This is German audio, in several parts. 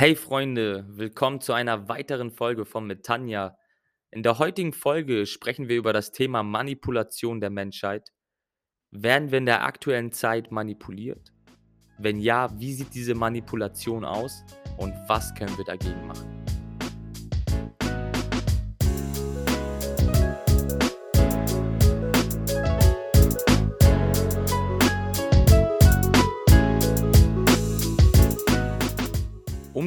Hey Freunde, willkommen zu einer weiteren Folge von mit Tanja. In der heutigen Folge sprechen wir über das Thema Manipulation der Menschheit. Werden wir in der aktuellen Zeit manipuliert? Wenn ja, wie sieht diese Manipulation aus und was können wir dagegen machen?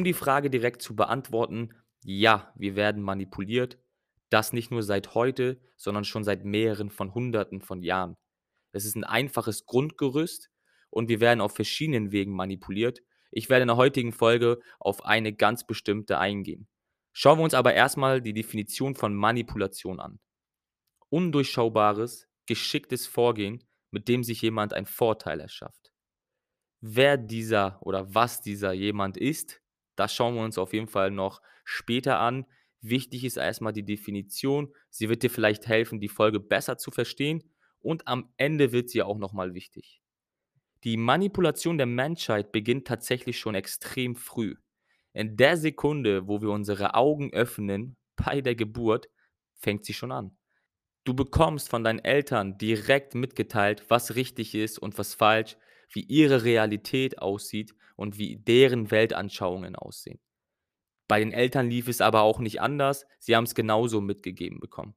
Um die Frage direkt zu beantworten, ja, wir werden manipuliert. Das nicht nur seit heute, sondern schon seit mehreren von Hunderten von Jahren. Es ist ein einfaches Grundgerüst und wir werden auf verschiedenen Wegen manipuliert. Ich werde in der heutigen Folge auf eine ganz bestimmte eingehen. Schauen wir uns aber erstmal die Definition von Manipulation an. Undurchschaubares, geschicktes Vorgehen, mit dem sich jemand einen Vorteil erschafft. Wer dieser oder was dieser jemand ist, das schauen wir uns auf jeden Fall noch später an. Wichtig ist erstmal die Definition. Sie wird dir vielleicht helfen, die Folge besser zu verstehen. Und am Ende wird sie auch nochmal wichtig. Die Manipulation der Menschheit beginnt tatsächlich schon extrem früh. In der Sekunde, wo wir unsere Augen öffnen, bei der Geburt, fängt sie schon an. Du bekommst von deinen Eltern direkt mitgeteilt, was richtig ist und was falsch, wie ihre Realität aussieht und wie deren Weltanschauungen aussehen. Bei den Eltern lief es aber auch nicht anders, sie haben es genauso mitgegeben bekommen.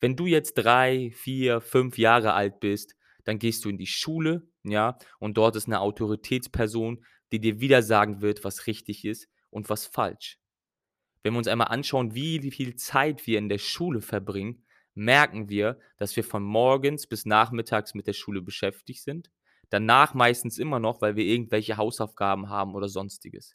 Wenn du jetzt drei, vier, fünf Jahre alt bist, dann gehst du in die Schule, ja, und dort ist eine Autoritätsperson, die dir wieder sagen wird, was richtig ist und was falsch. Wenn wir uns einmal anschauen, wie viel Zeit wir in der Schule verbringen, merken wir, dass wir von morgens bis nachmittags mit der Schule beschäftigt sind Danach meistens immer noch, weil wir irgendwelche Hausaufgaben haben oder sonstiges.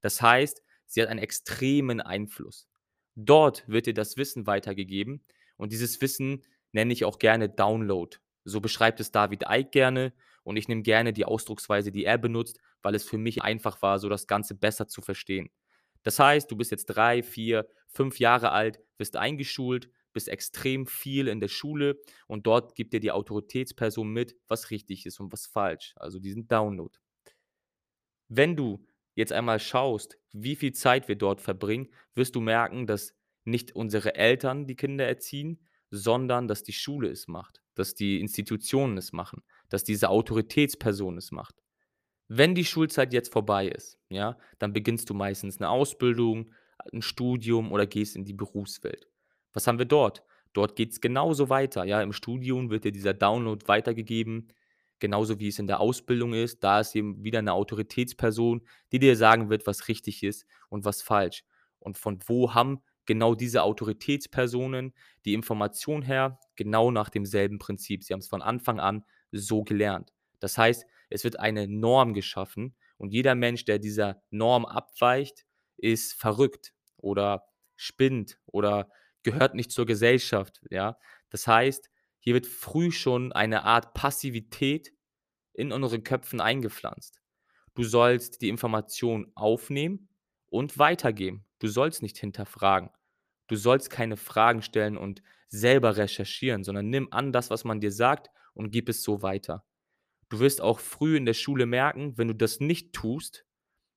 Das heißt, sie hat einen extremen Einfluss. Dort wird dir das Wissen weitergegeben und dieses Wissen nenne ich auch gerne Download. So beschreibt es David Icke gerne und ich nehme gerne die Ausdrucksweise, die er benutzt, weil es für mich einfach war, so das Ganze besser zu verstehen. Das heißt, du bist jetzt drei, vier, fünf Jahre alt, wirst eingeschult, bist extrem viel in der Schule und dort gibt dir die Autoritätsperson mit, was richtig ist und was falsch. Also diesen Download. Wenn du jetzt einmal schaust, wie viel Zeit wir dort verbringen, wirst du merken, dass nicht unsere Eltern die Kinder erziehen, sondern dass die Schule es macht, dass die Institutionen es machen, dass diese Autoritätsperson es macht. Wenn die Schulzeit jetzt vorbei ist, ja, dann beginnst du meistens eine Ausbildung, ein Studium oder gehst in die Berufswelt. Was haben wir dort? Dort geht es genauso weiter. Ja, im Studium wird dir dieser Download weitergegeben, genauso wie es in der Ausbildung ist. Da ist eben wieder eine Autoritätsperson, die dir sagen wird, was richtig ist und was falsch. Und von wo haben genau diese Autoritätspersonen die Information her? Genau nach demselben Prinzip. Sie haben es von Anfang an so gelernt. Das heißt, es wird eine Norm geschaffen und jeder Mensch, der dieser Norm abweicht, ist verrückt oder spinnt oder gehört nicht zur Gesellschaft, ja. Das heißt, hier wird früh schon eine Art Passivität in unseren Köpfen eingepflanzt. Du sollst die Information aufnehmen und weitergeben. Du sollst nicht hinterfragen. Du sollst keine Fragen stellen und selber recherchieren, sondern nimm an das, was man dir sagt und gib es so weiter. Du wirst auch früh in der Schule merken, wenn du das nicht tust,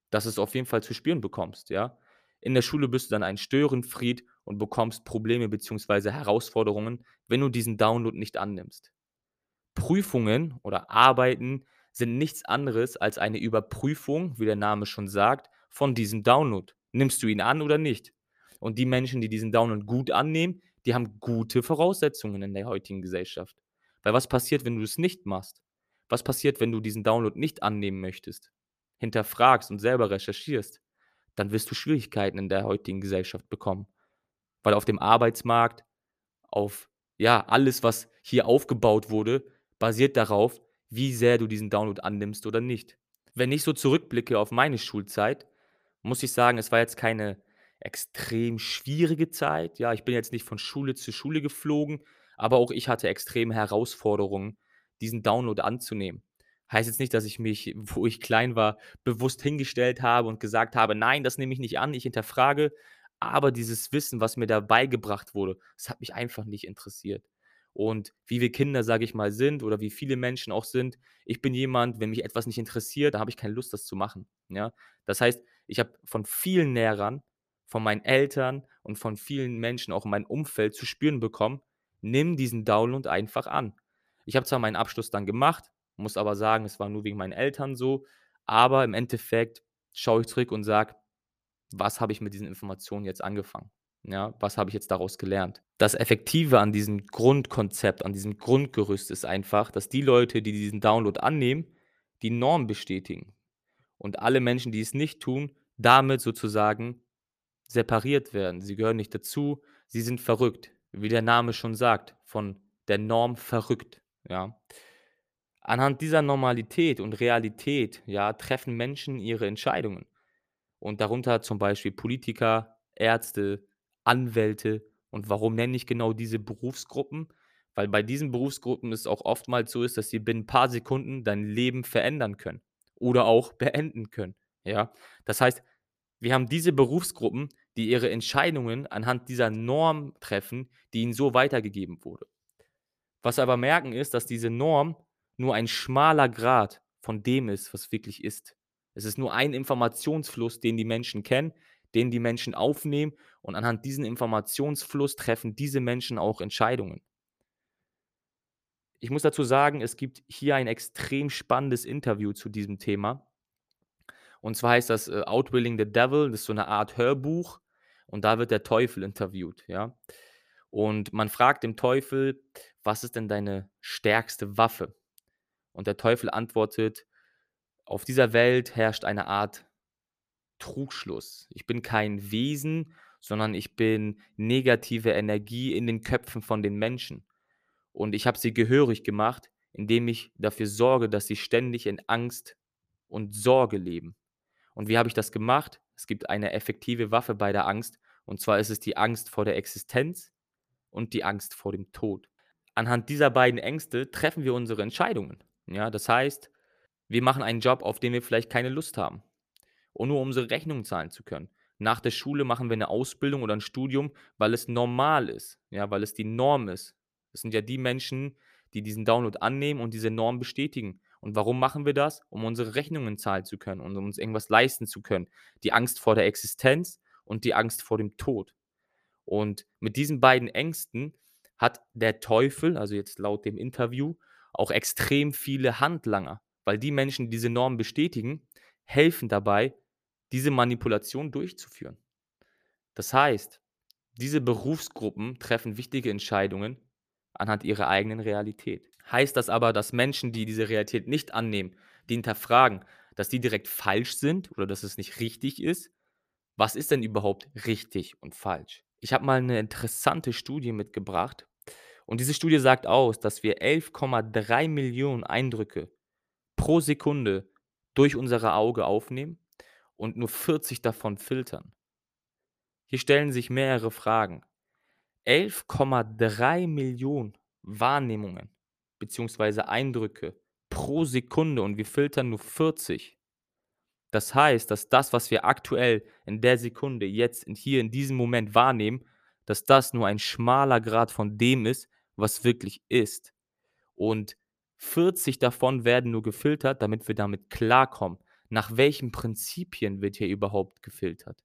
dass es auf jeden Fall zu spüren bekommst, ja. In der Schule bist du dann ein Störenfried und bekommst Probleme bzw. Herausforderungen, wenn du diesen Download nicht annimmst. Prüfungen oder Arbeiten sind nichts anderes als eine Überprüfung, wie der Name schon sagt, von diesem Download. Nimmst du ihn an oder nicht? Und die Menschen, die diesen Download gut annehmen, die haben gute Voraussetzungen in der heutigen Gesellschaft. Weil was passiert, wenn du es nicht machst? Was passiert, wenn du diesen Download nicht annehmen möchtest? Hinterfragst und selber recherchierst? Dann wirst du Schwierigkeiten in der heutigen Gesellschaft bekommen weil auf dem Arbeitsmarkt, auf ja, alles, was hier aufgebaut wurde, basiert darauf, wie sehr du diesen Download annimmst oder nicht. Wenn ich so zurückblicke auf meine Schulzeit, muss ich sagen, es war jetzt keine extrem schwierige Zeit. Ja, ich bin jetzt nicht von Schule zu Schule geflogen, aber auch ich hatte extreme Herausforderungen, diesen Download anzunehmen. Heißt jetzt nicht, dass ich mich, wo ich klein war, bewusst hingestellt habe und gesagt habe, nein, das nehme ich nicht an, ich hinterfrage, aber dieses Wissen, was mir da beigebracht wurde, das hat mich einfach nicht interessiert. Und wie wir Kinder, sage ich mal, sind oder wie viele Menschen auch sind, ich bin jemand, wenn mich etwas nicht interessiert, da habe ich keine Lust, das zu machen, ja? Das heißt, ich habe von vielen Lehrern, von meinen Eltern und von vielen Menschen auch in meinem Umfeld zu spüren bekommen: „Nimm diesen Download einfach an.“ Ich habe zwar meinen Abschluss dann gemacht, muss aber sagen, es war nur wegen meinen Eltern so, aber im Endeffekt schaue ich zurück und sage: „Was habe ich mit diesen Informationen jetzt angefangen?“ Ja, was habe ich jetzt daraus gelernt? Das Effektive an diesem Grundkonzept, an diesem Grundgerüst ist einfach, dass die Leute, die diesen Download annehmen, die Norm bestätigen und alle Menschen, die es nicht tun, damit sozusagen separiert werden. Sie gehören nicht dazu, sie sind verrückt, wie der Name schon sagt, von der Norm verrückt, ja? Anhand dieser Normalität und Realität, ja, treffen Menschen ihre Entscheidungen und darunter zum Beispiel Politiker, Ärzte, Anwälte. Und warum nenne ich genau diese Berufsgruppen? Weil bei diesen Berufsgruppen es auch oftmals so ist, dass sie binnen paar Sekunden dein Leben verändern können oder auch beenden können, ja? Das heißt, wir haben diese Berufsgruppen, die ihre Entscheidungen anhand dieser Norm treffen, die ihnen so weitergegeben wurde. Was wir aber merken, ist, dass diese Norm nur ein schmaler Grat von dem ist, was wirklich ist. Es ist nur ein Informationsfluss, den die Menschen kennen, den die Menschen aufnehmen und anhand diesen Informationsfluss treffen diese Menschen auch Entscheidungen. Ich muss dazu sagen, es gibt hier ein extrem spannendes Interview zu diesem Thema. Und zwar heißt das, äh, „Outwilling the Devil“, das ist so 'ne Art Hörbuch und da wird der Teufel interviewt, ja? Und man fragt den Teufel: „Was ist denn deine stärkste Waffe?“ Und der Teufel antwortet: „Auf dieser Welt herrscht eine Art Trugschluss. Ich bin kein Wesen, sondern ich bin negative Energie in den Köpfen von den Menschen. Und ich habe sie gehörig gemacht, indem ich dafür sorge, dass sie ständig in Angst und Sorge leben. Und wie habe ich das gemacht? Es gibt eine effektive Waffe bei der Angst, und zwar ist es die Angst vor der Existenz und die Angst vor dem Tod. Anhand dieser beiden Ängste treffen wir unsere Entscheidungen, ja? Das heißt, wir machen einen Job, auf den wir vielleicht keine Lust haben und nur um unsere Rechnungen zahlen zu können. Nach der Schule machen wir 'ne Ausbildung oder 'n Studium, weil es normal ist, ja, weil es die Norm ist. Das sind ja die Menschen, die diesen Download annehmen und diese Norm bestätigen. Und warum machen wir das? Um unsere Rechnungen zahlen zu können und um uns irgendwas leisten zu können. Die Angst vor der Existenz und die Angst vor dem Tod. Und mit diesen beiden Ängsten hat der Teufel, also jetzt laut dem Interview, auch extrem viele Handlanger, weil die Menschen, die diese Norm bestätigen, helfen dabei, diese Manipulation durchzuführen. Das heißt, diese Berufsgruppen treffen wichtige Entscheidungen anhand ihrer eigenen Realität. Heißt das aber, dass Menschen, die diese Realität nicht annehmen, die hinterfragen, dass die direkt falsch sind oder dass es nicht richtig ist? Was ist denn überhaupt richtig und falsch? Ich habe mal 'ne interessante Studie mitgebracht und diese Studie sagt aus, dass wir 11,3 Eindrücke pro Sekunde durch unsere Auge aufnehmen und nur 40 davon filtern. Hier stellen sich mehrere Fragen. 11,3 Wahrnehmungen beziehungsweise Eindrücke pro Sekunde und wir filtern nur 40. Das heißt, dass das, was wir aktuell in der Sekunde jetzt hier in diesem Moment wahrnehmen, dass das nur ein schmaler Grat von dem ist, was wirklich ist. Und 40 davon werden nur gefiltert, damit wir damit klarkommen. Nach welchen Prinzipien wird hier überhaupt gefiltert?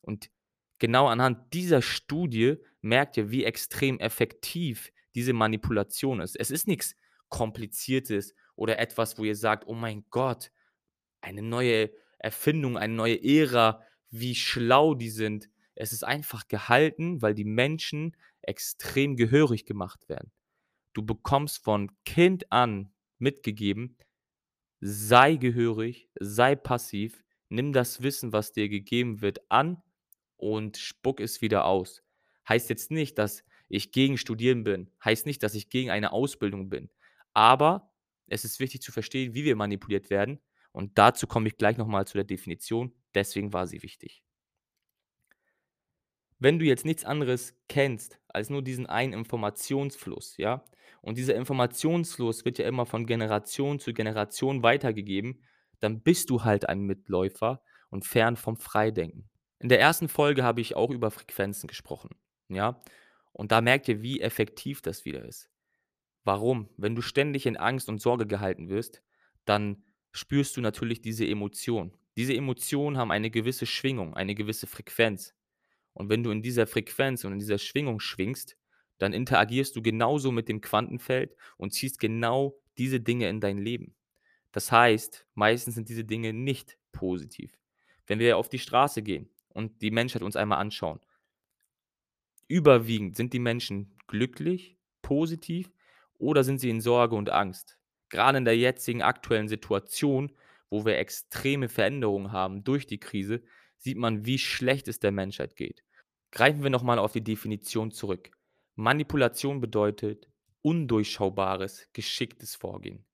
Und genau anhand dieser Studie merkt ihr, wie extrem effektiv diese Manipulation ist. Es ist nix Kompliziertes oder etwas, wo ihr sagt: „Oh mein Gott, eine neue Erfindung, eine neue Ära, wie schlau die sind.“ Es ist einfach gehalten, weil die Menschen extrem gehörig gemacht werden. Du bekommst von Kind an mitgegeben: „Sei gehörig, sei passiv, nimm das Wissen, was dir gegeben wird, an und spuck es wieder aus.“ Heißt jetzt nicht, dass ich gegen Studieren bin, heißt nicht, dass ich gegen eine Ausbildung bin. Aber es ist wichtig zu verstehen, wie wir manipuliert werden und dazu komme ich gleich noch mal zu der Definition, deswegen war sie wichtig. Wenn du jetzt nichts anderes kennst als nur diesen einen Informationsfluss, ja, und dieser Informationsfluss wird ja immer von Generation zu Generation weitergegeben, dann bist du halt ein Mitläufer und fern vom Freidenken. In der 1. Folge habe ich auch über Frequenzen gesprochen, ja? Und da merkt ihr, wie effektiv das wieder ist. Warum? Wenn du ständig in Angst und Sorge gehalten wirst, dann spürst du natürlich diese Emotion. Diese Emotionen haben eine gewisse Schwingung, eine gewisse Frequenz. Und wenn du in dieser Frequenz und in dieser Schwingung schwingst, dann interagierst du genauso mit dem Quantenfeld und ziehst genau diese Dinge in dein Leben. Das heißt, meistens sind diese Dinge nicht positiv. Wenn wir auf die Straße gehen und die Menschheit uns einmal anschauen, überwiegend sind die Menschen glücklich, positiv oder sind sie in Sorge und Angst? Gerade in der jetzigen aktuellen Situation, wo wir extreme Veränderungen haben durch die Krise, sieht man, wie schlecht es der Menschheit geht. Greifen wir nochmal auf die Definition zurück. Manipulation bedeutet undurchschaubares, geschicktes Vorgehen.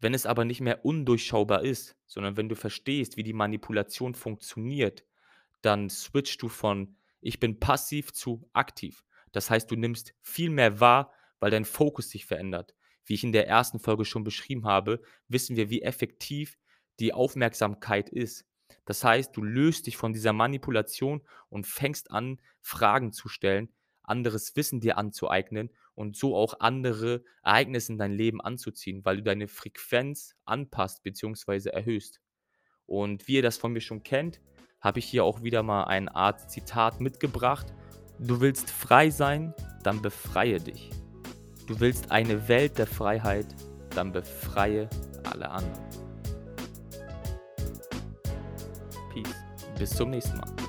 Wenn es aber nicht mehr undurchschaubar ist, sondern wenn du verstehst, wie die Manipulation funktioniert, dann switchst du von ich bin passiv zu aktiv. Das heißt, du nimmst viel mehr wahr, weil dein Fokus sich verändert. Wie ich in der ersten Folge schon beschrieben habe, wissen wir, wie effektiv die Aufmerksamkeit ist. Das heißt, du löst dich von dieser Manipulation und fängst an, Fragen zu stellen, anderes Wissen dir anzueignen und so auch andere Ereignisse in dein Leben anzuziehen, weil du deine Frequenz anpasst bzw. erhöhst. Und wie ihr das von mir schon kennt, habe ich hier auch wieder mal eine Art Zitat mitgebracht. Du willst frei sein, dann befreie dich. Du willst eine Welt der Freiheit, dann befreie alle anderen. Peace. Bis zum nächsten Mal.